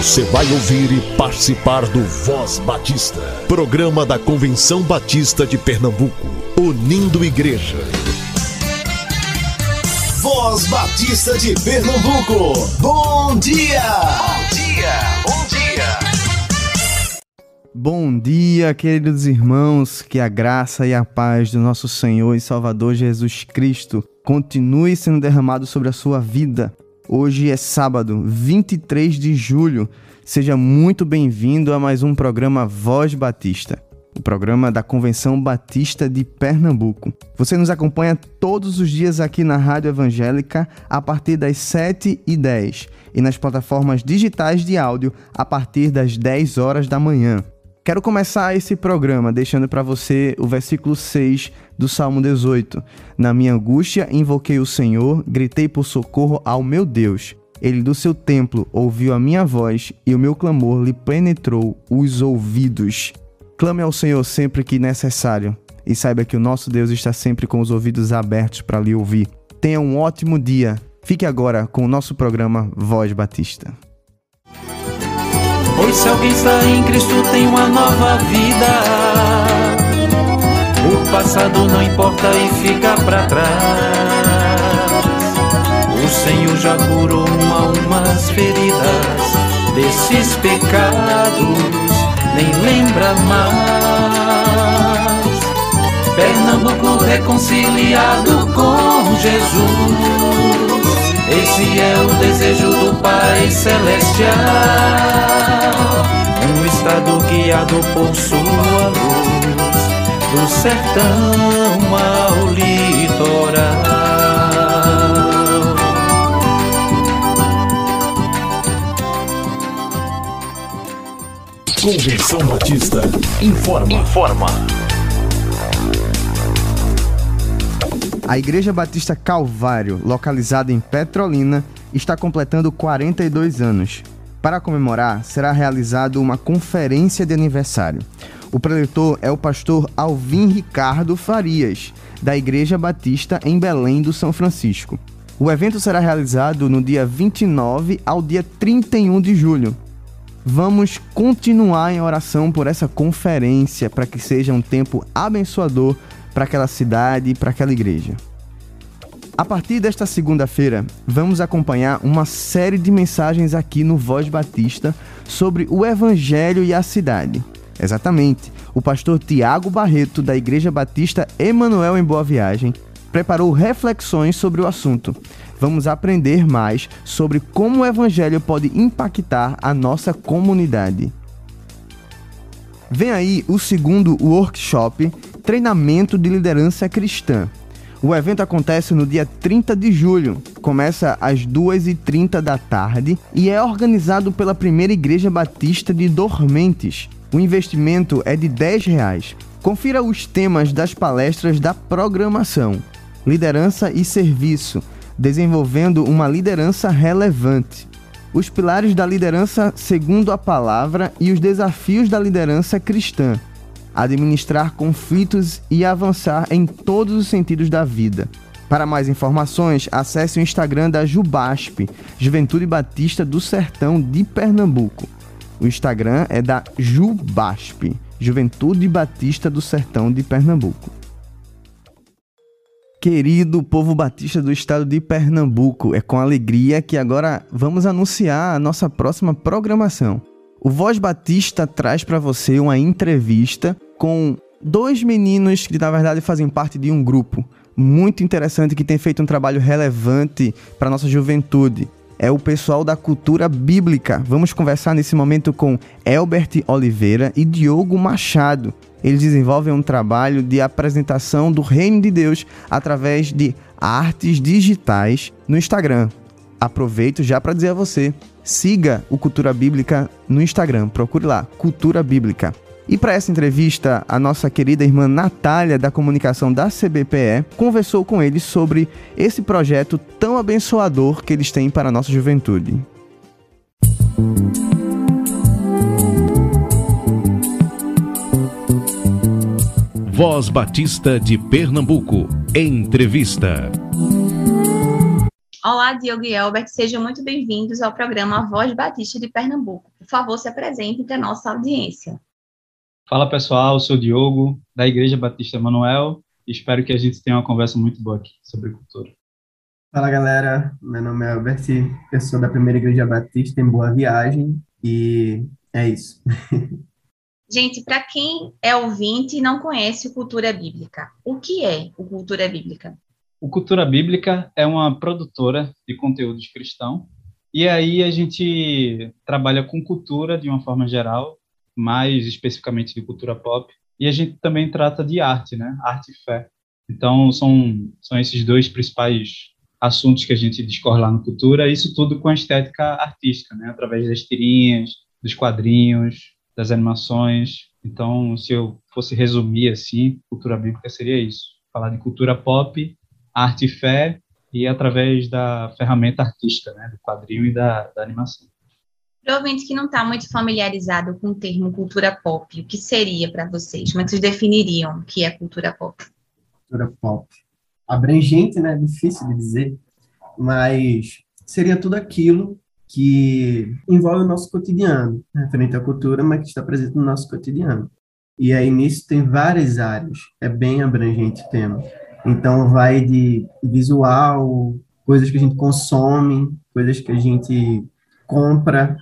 Você vai ouvir e participar do Voz Batista, programa da Convenção Batista de Pernambuco, unindo igreja. Voz Batista de Pernambuco, bom dia! Bom dia, bom dia! Bom dia, queridos irmãos, que a graça e a paz do nosso Senhor e Salvador Jesus Cristo continue sendo derramado sobre a sua vida Hoje é sábado, 23 de julho. Seja muito bem-vindo a mais um programa Voz Batista, o programa da Convenção Batista de Pernambuco. Você nos acompanha todos os dias aqui na Rádio Evangélica a partir das 7 e 10 e nas plataformas digitais de áudio a partir das 10 horas da manhã. Quero começar esse programa deixando para você o versículo 6 do Salmo 18. Na minha angústia invoquei o Senhor, gritei por socorro ao meu Deus. Ele do seu templo ouviu a minha voz e o meu clamor lhe penetrou os ouvidos. Clame ao Senhor sempre que necessário e saiba que o nosso Deus está sempre com os ouvidos abertos para lhe ouvir. Tenha um ótimo dia. Fique agora com o nosso programa Voz Batista. Pois se alguém está em Cristo tem uma nova vida. O passado não importa e fica para trás. O Senhor já curou uma umas feridas desses pecados, nem lembra mais. Pernambuco reconciliado com Jesus. Esse é o desejo do Pai Celestial. Um estado guiado por sua luz, do sertão ao litoral. Convenção Batista informa. Informa. A Igreja Batista Calvário, localizada em Petrolina, está completando 42 anos. Para comemorar, será realizada uma conferência de aniversário. O preletor é o pastor Alvin Ricardo Farias, da Igreja Batista em Belém do São Francisco. O evento será realizado no dia 29 ao dia 31 de julho. Vamos continuar em oração por essa conferência para que seja um tempo abençoador para aquela cidade para aquela igreja. A partir desta segunda-feira, vamos acompanhar uma série de mensagens aqui no Voz Batista sobre o Evangelho e a cidade. Exatamente, o pastor Tiago Barreto, da Igreja Batista Emanuel em Boa Viagem, preparou reflexões sobre o assunto. Vamos aprender mais sobre como o Evangelho pode impactar a nossa comunidade. Vem aí o segundo workshop Treinamento de Liderança Cristã. O evento acontece no dia 30 de julho, começa às 2h30 da tarde e é organizado pela Primeira Igreja Batista de Dormentes. O investimento é de 10 reais. Confira os temas das palestras da programação: Liderança e Serviço, desenvolvendo uma liderança relevante. Os pilares da liderança segundo a palavra e os desafios da liderança cristã administrar conflitos e avançar em todos os sentidos da vida. Para mais informações, acesse o Instagram da Jubasp, Juventude Batista do Sertão de Pernambuco. O Instagram é da Jubasp, Juventude Batista do Sertão de Pernambuco. Querido povo batista do estado de Pernambuco, é com alegria que agora vamos anunciar a nossa próxima programação. O Voz Batista traz para você uma entrevista com dois meninos que na verdade fazem parte de um grupo muito interessante que tem feito um trabalho relevante para nossa juventude. É o pessoal da cultura bíblica. Vamos conversar nesse momento com Elbert Oliveira e Diogo Machado. Eles desenvolvem um trabalho de apresentação do reino de Deus através de artes digitais no Instagram. Aproveito já para dizer a você Siga o Cultura Bíblica no Instagram, procure lá, Cultura Bíblica. E para essa entrevista, a nossa querida irmã Natália, da comunicação da CBPE, conversou com eles sobre esse projeto tão abençoador que eles têm para a nossa juventude. Voz Batista de Pernambuco. Entrevista. Olá, Diogo e Elbert, sejam muito bem-vindos ao programa Voz Batista de Pernambuco. Por favor, se apresentem para a nossa audiência. Fala pessoal, eu sou o Diogo, da Igreja Batista Manuel, e espero que a gente tenha uma conversa muito boa aqui sobre cultura. Fala galera, meu nome é Albert, eu sou da Primeira Igreja Batista em Boa Viagem, e é isso. Gente, para quem é ouvinte e não conhece o Cultura Bíblica, o que é o Cultura Bíblica? O Cultura Bíblica é uma produtora de conteúdos cristão e aí a gente trabalha com cultura de uma forma geral, mais especificamente de cultura pop, e a gente também trata de arte, né? Arte e fé. Então são são esses dois principais assuntos que a gente discorre lá no Cultura, isso tudo com a estética artística, né? Através das tirinhas, dos quadrinhos, das animações. Então, se eu fosse resumir assim, cultura bíblica seria isso: falar de cultura pop arte e fé e através da ferramenta artística, né, do quadrinho e da, da animação. Provavelmente que não está muito familiarizado com o termo cultura pop, o que seria para vocês? Como é que vocês definiriam o que é cultura pop? Cultura pop. Abrangente, né? Difícil de dizer, mas seria tudo aquilo que envolve o nosso cotidiano, né, referente à cultura, mas que está presente no nosso cotidiano. E aí nisso tem várias áreas, é bem abrangente o tema. Então, vai de visual, coisas que a gente consome, coisas que a gente compra.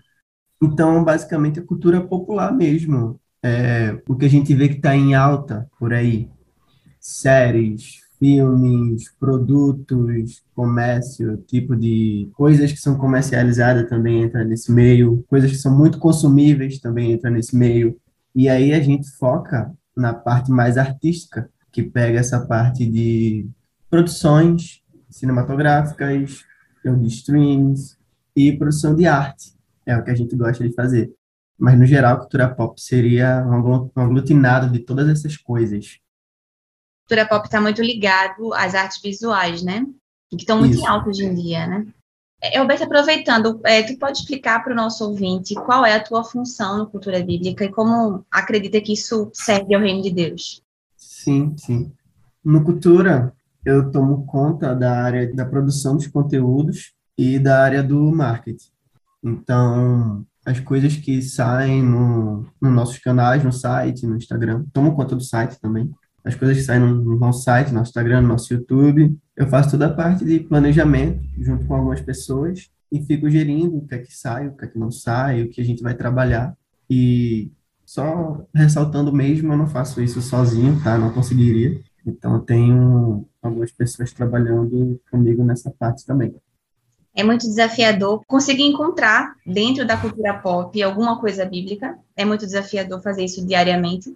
Então, basicamente, a cultura popular mesmo. É, o que a gente vê que está em alta por aí. Séries, filmes, produtos, comércio, tipo de coisas que são comercializadas também entra nesse meio, coisas que são muito consumíveis também entra nesse meio. E aí a gente foca na parte mais artística, que pega essa parte de produções cinematográficas, de streams e produção de arte. É o que a gente gosta de fazer. Mas, no geral, a cultura pop seria um aglutinado de todas essas coisas. A cultura pop está muito ligado às artes visuais, né? Que estão muito Isso. em alta hoje em dia, né? Alberto, aproveitando, é, tu pode explicar para o nosso ouvinte qual é a tua função no Cultura Bíblica e como acredita que isso serve ao reino de Deus? Sim, sim. No Cultura, eu tomo conta da área da produção dos conteúdos e da área do marketing. Então, as coisas que saem no, nos nossos canais, no site, no Instagram, tomo conta do site também. As coisas que saem no, no nosso site, no nosso Instagram, no nosso YouTube. Eu faço toda a parte de planejamento junto com algumas pessoas e fico gerindo o que é que sai, o que é que não sai, o que a gente vai trabalhar. E só ressaltando mesmo, eu não faço isso sozinho, tá? Não conseguiria. Então, eu tenho algumas pessoas trabalhando comigo nessa parte também. É muito desafiador conseguir encontrar dentro da cultura pop alguma coisa bíblica. É muito desafiador fazer isso diariamente.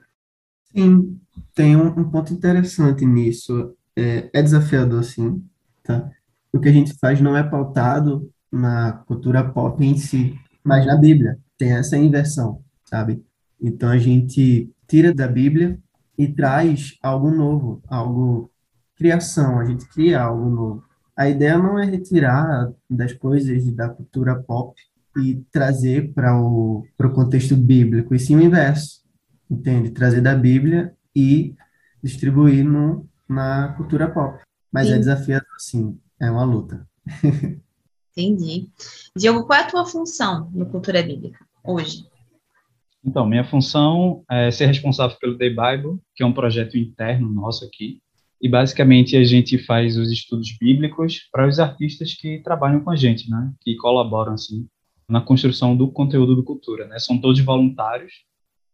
Sim, tem um, um ponto interessante nisso. É, é desafiador, sim, tá? O que a gente faz não é pautado na cultura pop em si, mas na Bíblia. Tem essa inversão, sabe? Então a gente tira da Bíblia e traz algo novo, algo criação, a gente cria algo novo. A ideia não é retirar das coisas da cultura pop e trazer para o, para o contexto bíblico, e sim o inverso, entende? Trazer da Bíblia e distribuir no, na cultura pop. Mas é sim. é desafiador, sim, é uma luta. Entendi. Diogo, qual é a tua função no Cultura Bíblica hoje? Então, minha função é ser responsável pelo Day Bible, que é um projeto interno nosso aqui. E basicamente a gente faz os estudos bíblicos para os artistas que trabalham com a gente, né? Que colaboram assim na construção do conteúdo do cultura, né? São todos voluntários.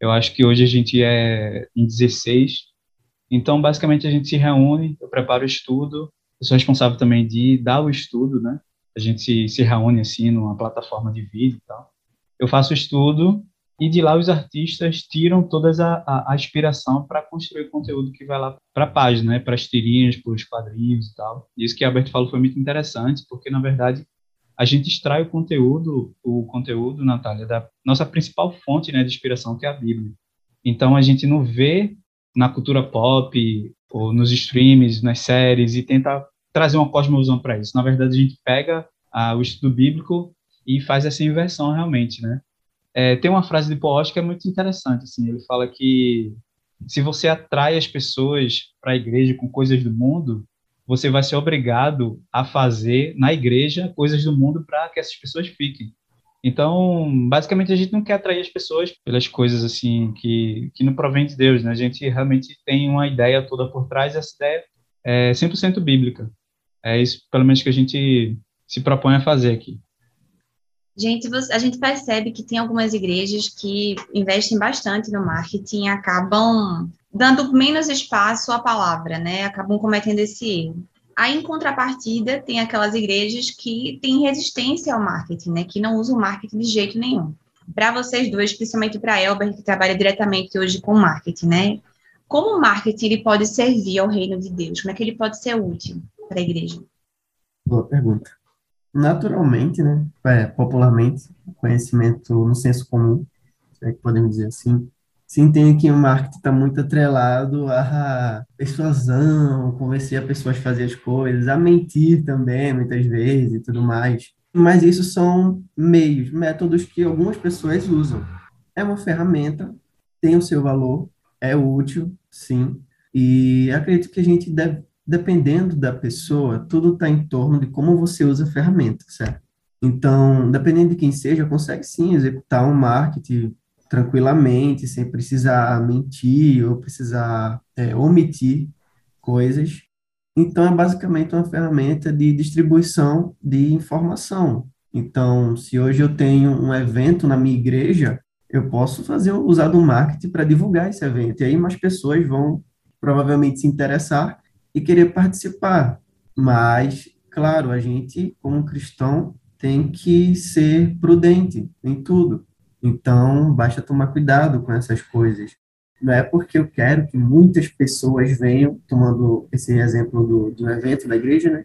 Eu acho que hoje a gente é em 16. Então, basicamente a gente se reúne, eu preparo o estudo, eu sou responsável também de dar o estudo, né? A gente se, se reúne assim numa plataforma de vídeo e tal. Eu faço o estudo e de lá os artistas tiram toda a, a, a inspiração para construir o conteúdo que vai lá para a página, né, para as tirinhas, para os quadrinhos e tal. Isso que a Alberto falou foi muito interessante, porque na verdade a gente extrai o conteúdo, o conteúdo, Natália, da nossa principal fonte né, de inspiração, que é a Bíblia. Então a gente não vê na cultura pop ou nos streams, nas séries e tenta trazer uma cosmovisão para isso. Na verdade a gente pega ah, o estudo bíblico e faz essa inversão realmente, né? É, tem uma frase de Paul que é muito interessante, assim, ele fala que se você atrai as pessoas para a igreja com coisas do mundo, você vai ser obrigado a fazer na igreja coisas do mundo para que essas pessoas fiquem. Então, basicamente, a gente não quer atrair as pessoas pelas coisas assim que, que não provém de Deus, né? A gente realmente tem uma ideia toda por trás, essa ideia é 100% bíblica. É isso, pelo menos, que a gente se propõe a fazer aqui. Gente, a gente percebe que tem algumas igrejas que investem bastante no marketing e acabam dando menos espaço à palavra, né? Acabam cometendo esse erro. Aí, em contrapartida, tem aquelas igrejas que têm resistência ao marketing, né? Que não usam marketing de jeito nenhum. Para vocês dois, principalmente para a Elber, que trabalha diretamente hoje com marketing, né? Como o marketing ele pode servir ao reino de Deus? Como é que ele pode ser útil para a igreja? Boa pergunta naturalmente, né, é, popularmente, conhecimento no senso comum, é que podemos dizer assim, se entende que o marketing está muito atrelado à persuasão, convencer a pessoas a fazer as coisas, a mentir também, muitas vezes, e tudo mais. Mas isso são meios, métodos que algumas pessoas usam. É uma ferramenta, tem o seu valor, é útil, sim, e acredito que a gente deve dependendo da pessoa, tudo está em torno de como você usa a ferramenta, certo? Então, dependendo de quem seja, consegue sim executar um marketing tranquilamente, sem precisar mentir ou precisar é, omitir coisas. Então, é basicamente uma ferramenta de distribuição de informação. Então, se hoje eu tenho um evento na minha igreja, eu posso fazer usar do marketing para divulgar esse evento. E aí mais pessoas vão provavelmente se interessar e querer participar. Mas, claro, a gente, como cristão, tem que ser prudente em tudo. Então, basta tomar cuidado com essas coisas. Não é porque eu quero que muitas pessoas venham, tomando esse exemplo do, do evento da igreja, né?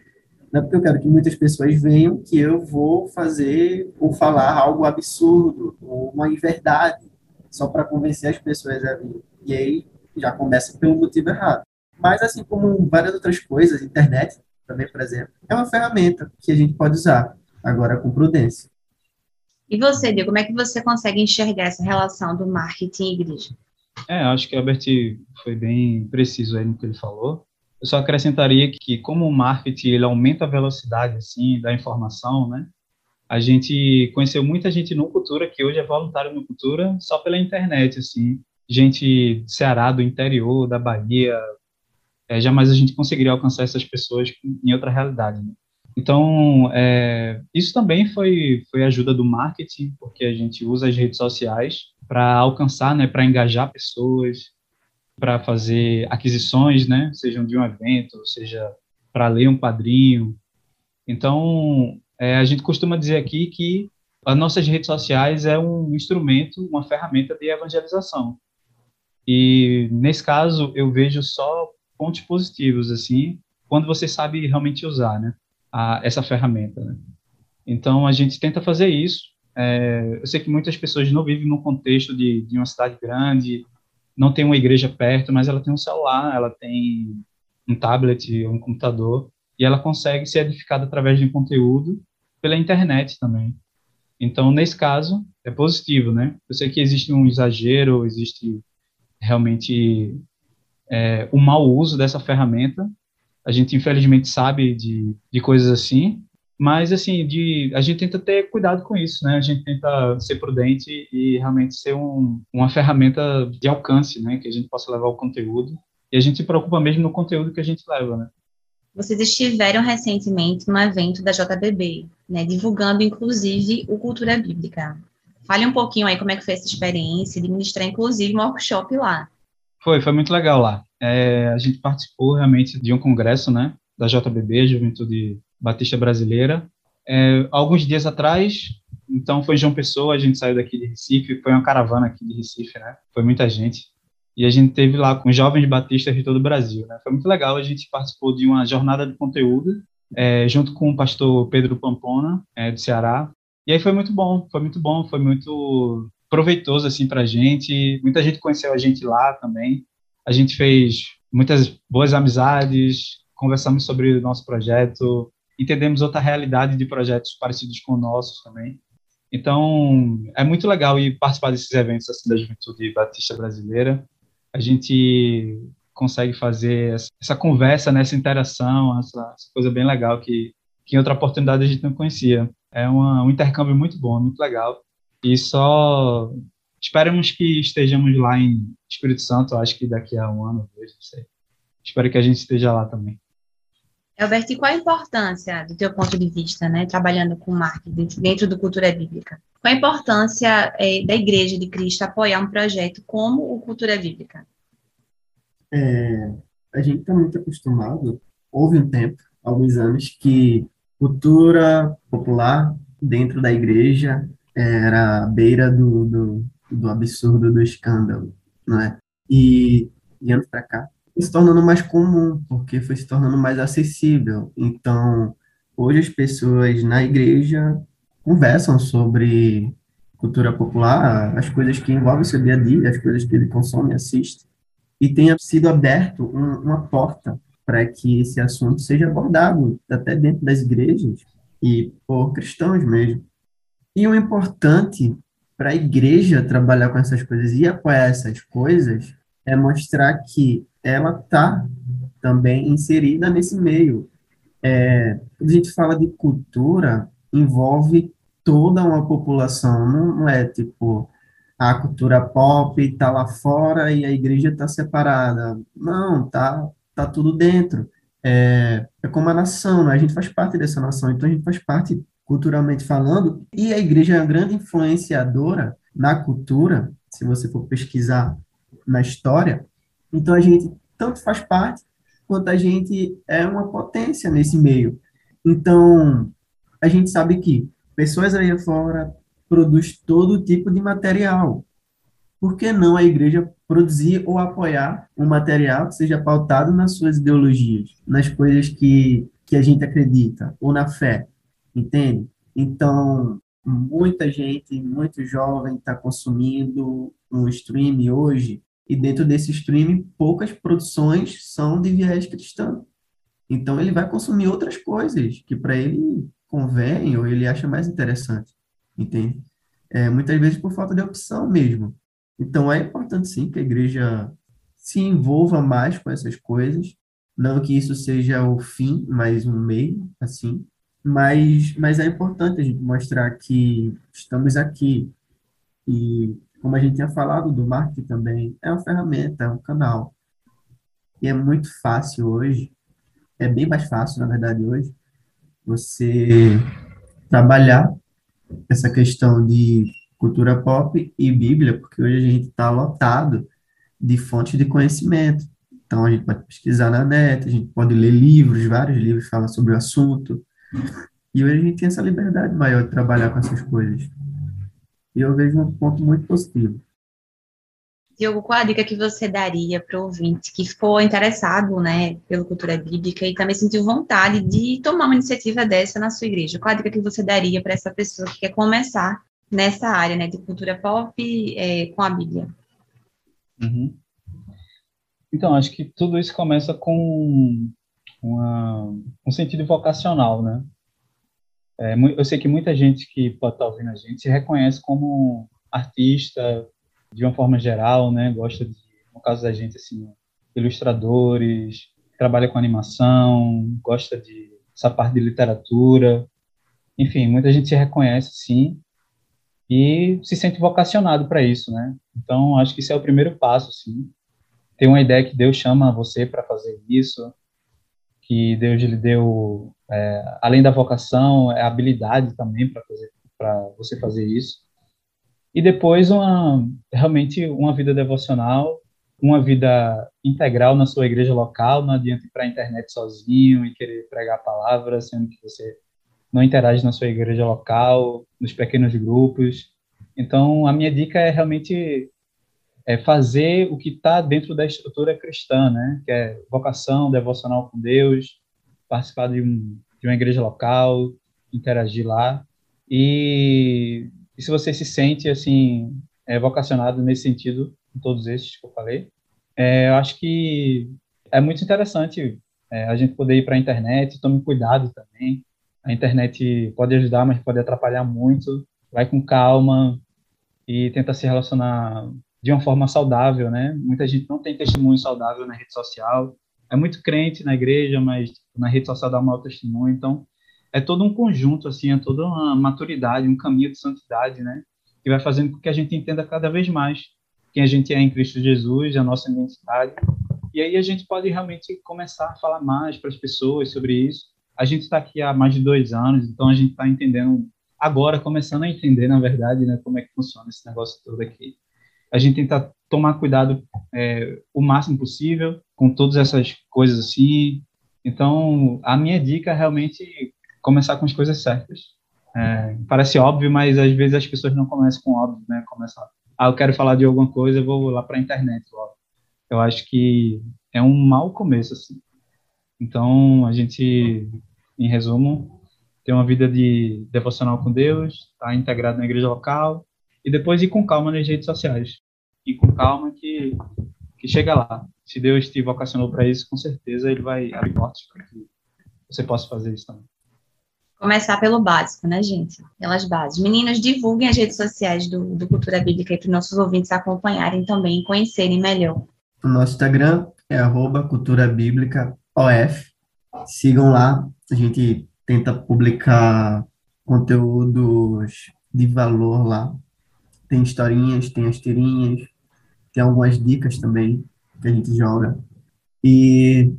Não é porque eu quero que muitas pessoas venham que eu vou fazer ou falar algo absurdo ou uma inverdade só para convencer as pessoas a vir. E aí já começa pelo motivo errado. Mas, assim como várias outras coisas, internet também, por exemplo, é uma ferramenta que a gente pode usar, agora com prudência. E você, Diego, como é que você consegue enxergar essa relação do marketing e igreja? É, acho que o Albert foi bem preciso aí no que ele falou. Eu só acrescentaria que, como o marketing ele aumenta a velocidade assim da informação, né? A gente conheceu muita gente no Cultura que hoje é voluntário no Cultura só pela internet, assim, gente do Ceará, do interior, da Bahia, é, jamais a gente conseguiria alcançar essas pessoas em outra realidade. Né? Então, é, isso também foi, foi ajuda do marketing, porque a gente usa as redes sociais para alcançar, né, para engajar pessoas, para fazer aquisições, né, sejam de um evento, seja para ler um padrinho. Então, é, a gente costuma dizer aqui que as nossas redes sociais é um instrumento, uma ferramenta de evangelização. E, nesse caso, eu vejo só pontos positivos, assim, quando você sabe realmente usar, né, a, essa ferramenta, né? Então, a gente tenta fazer isso. É, eu sei que muitas pessoas não vivem no contexto de, de uma cidade grande, não tem uma igreja perto, mas ela tem um celular, ela tem um tablet, um computador, e ela consegue ser edificada através de um conteúdo pela internet também. Então, nesse caso, é positivo, né? Eu sei que existe um exagero, existe realmente é, o mau uso dessa ferramenta. A gente, infelizmente, sabe de, de coisas assim, mas, assim, de, a gente tenta ter cuidado com isso, né? A gente tenta ser prudente e realmente ser um, uma ferramenta de alcance, né? Que a gente possa levar o conteúdo. E a gente se preocupa mesmo no conteúdo que a gente leva, né? Vocês estiveram recentemente no evento da JBB, né? Divulgando, inclusive, o Cultura Bíblica. Fale um pouquinho aí como é que foi essa experiência de ministrar, inclusive, um workshop lá. Foi, foi muito legal lá. É, a gente participou realmente de um congresso, né, da JBB, Juventude Batista Brasileira, é, alguns dias atrás. Então foi João Pessoa, a gente saiu daqui de Recife, foi uma caravana aqui de Recife, né? Foi muita gente. E a gente teve lá com jovens batistas de todo o Brasil, né? Foi muito legal, a gente participou de uma jornada de conteúdo é, junto com o pastor Pedro Pampona, é, do Ceará. E aí foi muito bom, foi muito bom, foi muito proveitoso assim para a gente. Muita gente conheceu a gente lá também. A gente fez muitas boas amizades, conversamos sobre o nosso projeto, entendemos outra realidade de projetos parecidos com o nosso também. Então, é muito legal ir participar desses eventos assim da Juventude Batista Brasileira. A gente consegue fazer essa conversa, né, essa interação, essa, essa coisa bem legal que, que em outra oportunidade a gente não conhecia. É uma, um intercâmbio muito bom, muito legal. E só esperamos que estejamos lá em Espírito Santo, acho que daqui a um ano, dois, não sei. Espero que a gente esteja lá também. Albert, e qual a importância, do teu ponto de vista, né, trabalhando com marketing dentro do Cultura Bíblica? Qual a importância é, da Igreja de Cristo apoiar um projeto como o Cultura Bíblica? É, a gente está muito acostumado, houve um tempo, alguns anos, que cultura popular dentro da igreja era à beira do, do, do absurdo, do escândalo, não é? E, de anos para cá, se tornando mais comum, porque foi se tornando mais acessível. Então, hoje as pessoas na igreja conversam sobre cultura popular, as coisas que envolvem seu dia a dia, as coisas que ele consome assiste, e tenha sido aberto um, uma porta para que esse assunto seja abordado até dentro das igrejas e por cristãos mesmo. E o importante para a igreja trabalhar com essas coisas e apoiar essas coisas é mostrar que ela está também inserida nesse meio. É, quando a gente fala de cultura, envolve toda uma população, não, é tipo a cultura pop está lá fora e a igreja está separada. Não, tá, tá tudo dentro. É, é como a nação, né? a gente faz parte dessa nação, então a gente faz parte culturalmente falando, e a igreja é uma grande influenciadora na cultura, se você for pesquisar na história, então a gente tanto faz parte, quanto a gente é uma potência nesse meio. Então, a gente sabe que pessoas aí fora produz todo tipo de material. Por que não a igreja produzir ou apoiar um material que seja pautado nas suas ideologias, nas coisas que, que a gente acredita, ou na fé? Entende? Então, muita gente, muito jovem está consumindo um stream hoje, e dentro desse stream, poucas produções são de viés cristão. Então, ele vai consumir outras coisas que para ele convém ou ele acha mais interessante, entende? É, muitas vezes por falta de opção mesmo. Então, é importante sim que a igreja se envolva mais com essas coisas, não que isso seja o fim, mas um meio, assim, mas, mas é importante a gente mostrar que estamos aqui. E, como a gente tinha falado do marketing também, é uma ferramenta, é um canal. E é muito fácil hoje, é bem mais fácil, na verdade, hoje, você trabalhar essa questão de cultura pop e Bíblia, porque hoje a gente está lotado de fontes de conhecimento. Então, a gente pode pesquisar na net, a gente pode ler livros, vários livros falam sobre o assunto, e hoje a gente tem essa liberdade maior de trabalhar com essas coisas. E eu vejo um ponto muito positivo. Diogo, qual a dica que você daria para o ouvinte que ficou interessado né, pela cultura bíblica e também sentiu vontade de tomar uma iniciativa dessa na sua igreja? Qual a dica que você daria para essa pessoa que quer começar nessa área né, de cultura pop é, com a Bíblia? Uhum. Então, acho que tudo isso começa com uma, um sentido vocacional, né? É, eu sei que muita gente que pode estar ouvindo a gente se reconhece como artista de uma forma geral, né? Gosta de, no caso da gente, assim, ilustradores, trabalha com animação, gosta de essa parte de literatura, enfim, muita gente se reconhece, sim, e se sente vocacionado para isso, né? Então, acho que isso é o primeiro passo, sim. Ter uma ideia que Deus chama você para fazer isso, que Deus lhe deu, é, além da vocação, é habilidade também para fazer para você fazer isso. E depois uma realmente uma vida devocional, uma vida integral na sua igreja local, não adianta ir para a internet sozinho e querer pregar a palavra, sendo que você não interage na sua igreja local, nos pequenos grupos. Então, a minha dica é realmente é fazer o que está dentro da estrutura cristã, né? Que é vocação, devocional com Deus, participar de, um, de uma igreja local, interagir lá. E, e se você se sente assim é, vocacionado nesse sentido, em todos esses que eu falei, é, eu acho que é muito interessante é, a gente poder ir para a internet. Tome cuidado também. A internet pode ajudar, mas pode atrapalhar muito. Vai com calma e tenta se relacionar de uma forma saudável, né? Muita gente não tem testemunho saudável na rede social. É muito crente na igreja, mas na rede social dá mau testemunho. Então, é todo um conjunto, assim, é toda uma maturidade, um caminho de santidade, né? Que vai fazendo com que a gente entenda cada vez mais quem a gente é em Cristo Jesus, a nossa identidade. E aí a gente pode realmente começar a falar mais para as pessoas sobre isso. A gente está aqui há mais de dois anos, então a gente está entendendo agora, começando a entender, na verdade, né, como é que funciona esse negócio todo aqui. A gente tenta tomar cuidado é, o máximo possível com todas essas coisas assim. Então, a minha dica é realmente começar com as coisas certas. É, parece óbvio, mas às vezes as pessoas não começam com óbvio, né? Começam, ah, eu quero falar de alguma coisa, eu vou lá para a internet logo. Eu acho que é um mau começo, assim. Então, a gente, em resumo, tem uma vida de devocional com Deus, tá integrado na igreja local, e depois ir com calma nas redes sociais. Ir com calma que, que chega lá. Se Deus te vocacionou para isso, com certeza ele vai abrir portas para que você possa fazer isso também. Começar pelo básico, né, gente? Pelas bases. Meninas, divulguem as redes sociais do, do Cultura Bíblica para os nossos ouvintes acompanharem também e conhecerem melhor. O nosso Instagram é arroba Cultura Bíblica OF. Sigam lá, a gente tenta publicar conteúdos de valor lá. Tem historinhas, tem as tirinhas, tem algumas dicas também que a gente joga. E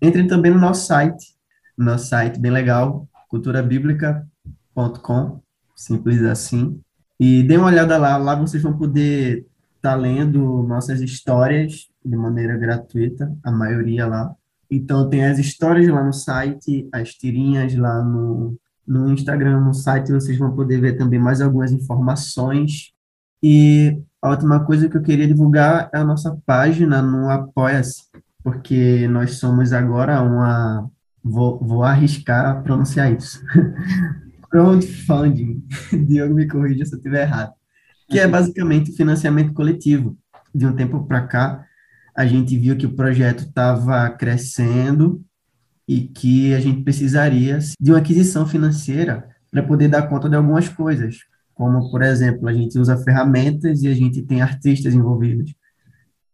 entrem também no nosso site, nosso site bem legal, culturabiblica.com, simples assim. E dê uma olhada lá, lá vocês vão poder estar tá lendo nossas histórias de maneira gratuita, a maioria lá. Então tem as histórias lá no site, as tirinhas lá no, no Instagram, no site vocês vão poder ver também mais algumas informações. E a última coisa que eu queria divulgar é a nossa página no Apoia-se, porque nós somos agora uma Vou, vou arriscar pronunciar isso. Crowdfunding. Diogo me corrija se eu estiver errado. Que é basicamente financiamento coletivo. De um tempo para cá, a gente viu que o projeto estava crescendo e que a gente precisaria de uma aquisição financeira para poder dar conta de algumas coisas, como, por exemplo, a gente usa ferramentas e a gente tem artistas envolvidos.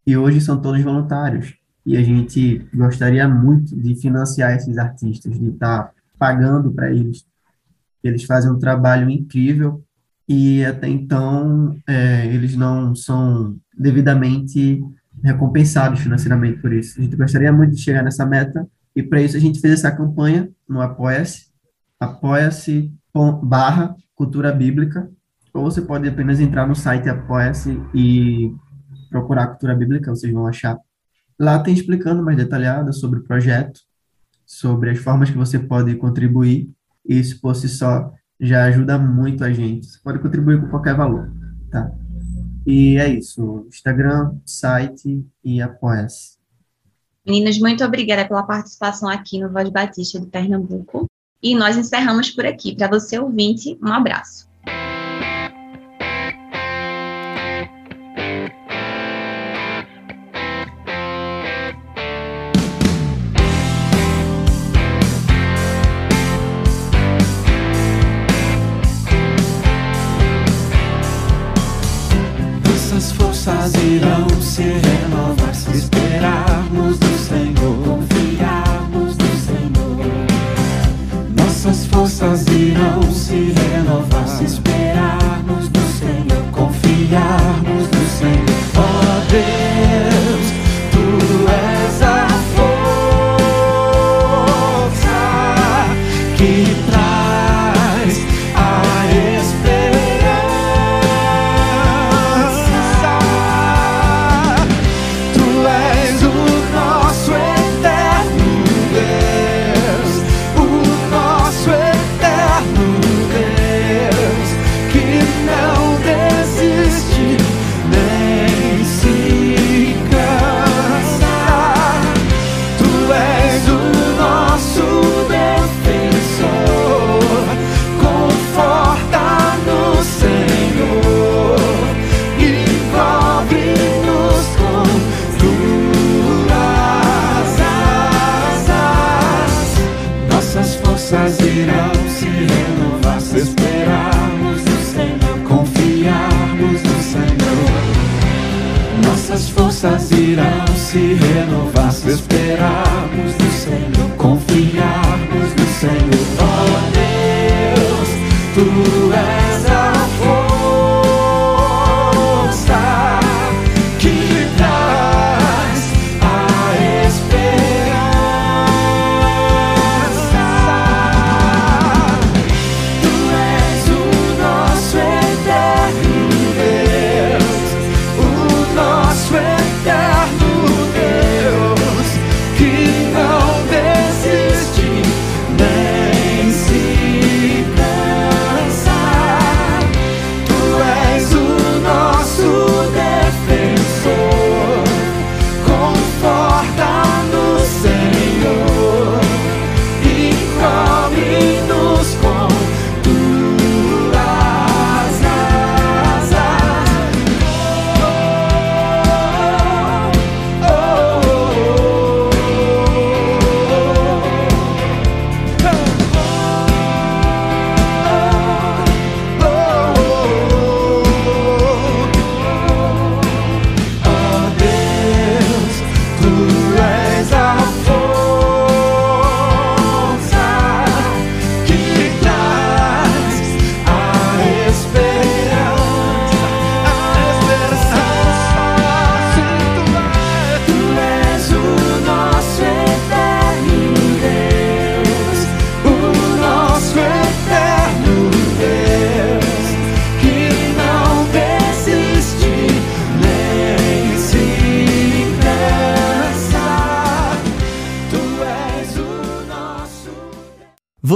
E hoje são todos voluntários e a gente gostaria muito de financiar esses artistas, de estar tá pagando para eles. Eles fazem um trabalho incrível e até então é, eles não são devidamente recompensados financeiramente por isso. A gente gostaria muito de chegar nessa meta e para isso a gente fez essa campanha no Apoia-se, apoia-se barra cultura bíblica, ou você pode apenas entrar no site Apoia-se e procurar cultura bíblica, vocês vão achar Lá tem explicando mais detalhado sobre o projeto, sobre as formas que você pode contribuir. E isso por si só já ajuda muito a gente. Você pode contribuir com qualquer valor, tá? E é isso. Instagram, site e apoia-se. Meninas, muito obrigada pela participação aqui no Voz Batista de Pernambuco. E nós encerramos por aqui. Para você, ouvinte, um abraço.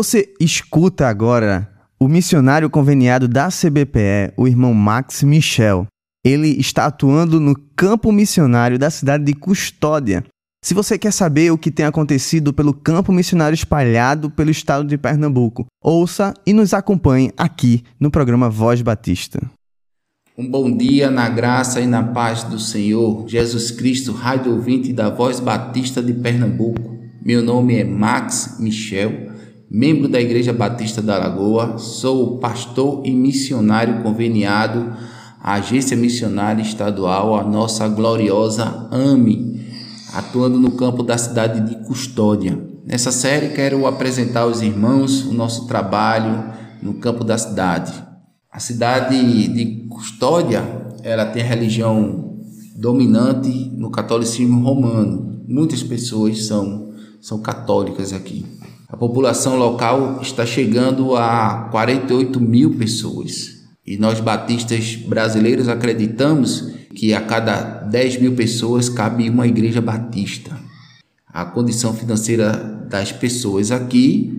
Você escuta agora o missionário conveniado da CBPE, o irmão Max Michel. Ele está atuando no campo missionário da cidade de Custódia. Se você quer saber o que tem acontecido pelo campo missionário espalhado pelo estado de Pernambuco, ouça e nos acompanhe aqui no programa Voz Batista. Um bom dia na graça e na paz do Senhor Jesus Cristo, rádio ouvinte da Voz Batista de Pernambuco. Meu nome é Max Michel, membro da Igreja Batista da Lagoa, sou pastor e missionário conveniado à Agência Missionária Estadual, a nossa gloriosa AME, atuando no campo da cidade de Custódia. Nessa série quero apresentar aos irmãos o nosso trabalho no campo da cidade. A cidade de Custódia, ela tem a religião dominante no catolicismo romano. Muitas pessoas são, são católicas aqui. A população local está chegando a 48 mil pessoas. E nós batistas brasileiros acreditamos que a cada 10 mil pessoas cabe uma igreja batista. A condição financeira das pessoas aqui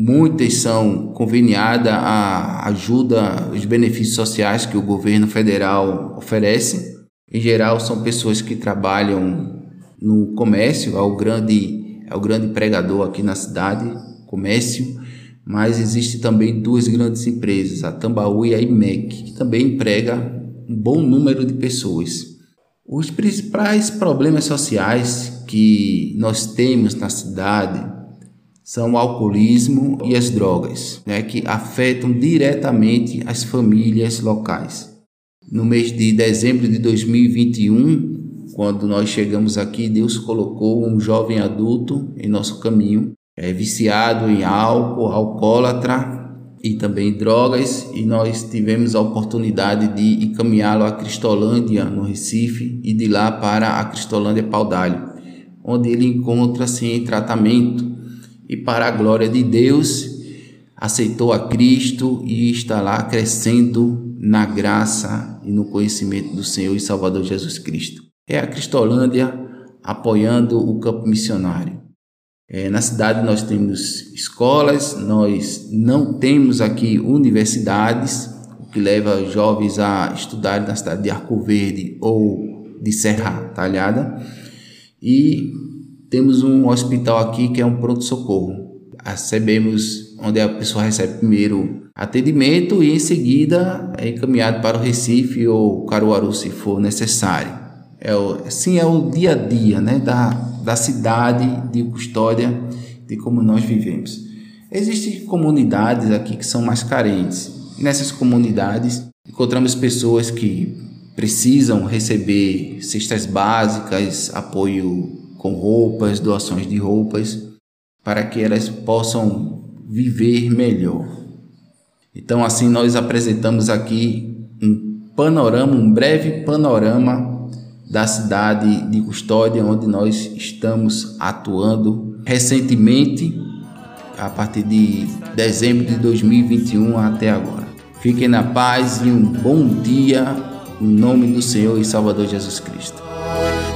Muitas são conveniadas à ajuda, os benefícios sociais que o governo federal oferece. Em geral, são pessoas que trabalham no comércio, é o grande, é o grande empregador aqui na cidade, comércio, mas existe também duas grandes empresas, a Tambaú e a IMEC, que também emprega um bom número de pessoas. Os principais problemas sociais que nós temos na cidade são o alcoolismo e as drogas, né, que afetam diretamente as famílias locais. No mês de dezembro de 2021, quando nós chegamos aqui, Deus colocou um jovem adulto em nosso caminho, é, viciado em álcool, alcoólatra e também drogas, e nós tivemos a oportunidade de encaminhá-lo a Cristolândia, no Recife, e de lá para a Cristolândia Paudalho, onde ele encontra-se em tratamento e para a glória de Deus, aceitou a Cristo e está lá crescendo na graça e no conhecimento do Senhor e Salvador Jesus Cristo. É a Cristolândia apoiando o campo missionário. É, na cidade nós temos escolas, nós não temos aqui universidades, o que leva jovens a estudar na cidade de Arco Verde ou de Serra Talhada. E temos um hospital aqui que é um pronto-socorro. Recebemos onde a pessoa recebe primeiro atendimento e em seguida é encaminhado para o Recife ou Caruaru se for necessário. É o, assim é o dia a dia né, da, da cidade de Custódia, de como nós vivemos. Existem comunidades aqui que são mais carentes. Nessas comunidades encontramos pessoas que precisam receber cestas básicas, apoio com roupas, doações de roupas, para que elas possam viver melhor. Então, assim, nós apresentamos aqui um panorama, um breve panorama da cidade de Custódia, onde nós estamos atuando recentemente, a partir de dezembro de 2021 até agora. Fiquem na paz e um bom dia, em nome do Senhor e Salvador Jesus Cristo.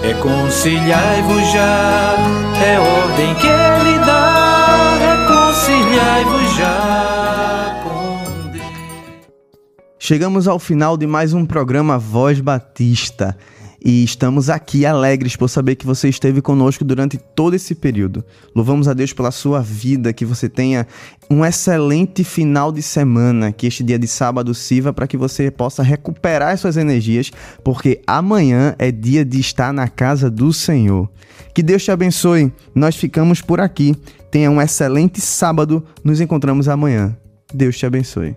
Reconciliai-vos já, é ordem que ele dá. Reconciliai-vos já com Deus. Chegamos ao final de mais um programa Voz Batista e estamos aqui alegres por saber que você esteve conosco durante todo esse período. Louvamos a Deus pela sua vida, que você tenha um excelente final de semana, que este dia de sábado sirva para que você possa recuperar as suas energias, porque amanhã é dia de estar na casa do Senhor. Que Deus te abençoe. Nós ficamos por aqui. Tenha um excelente sábado. Nos encontramos amanhã. Deus te abençoe.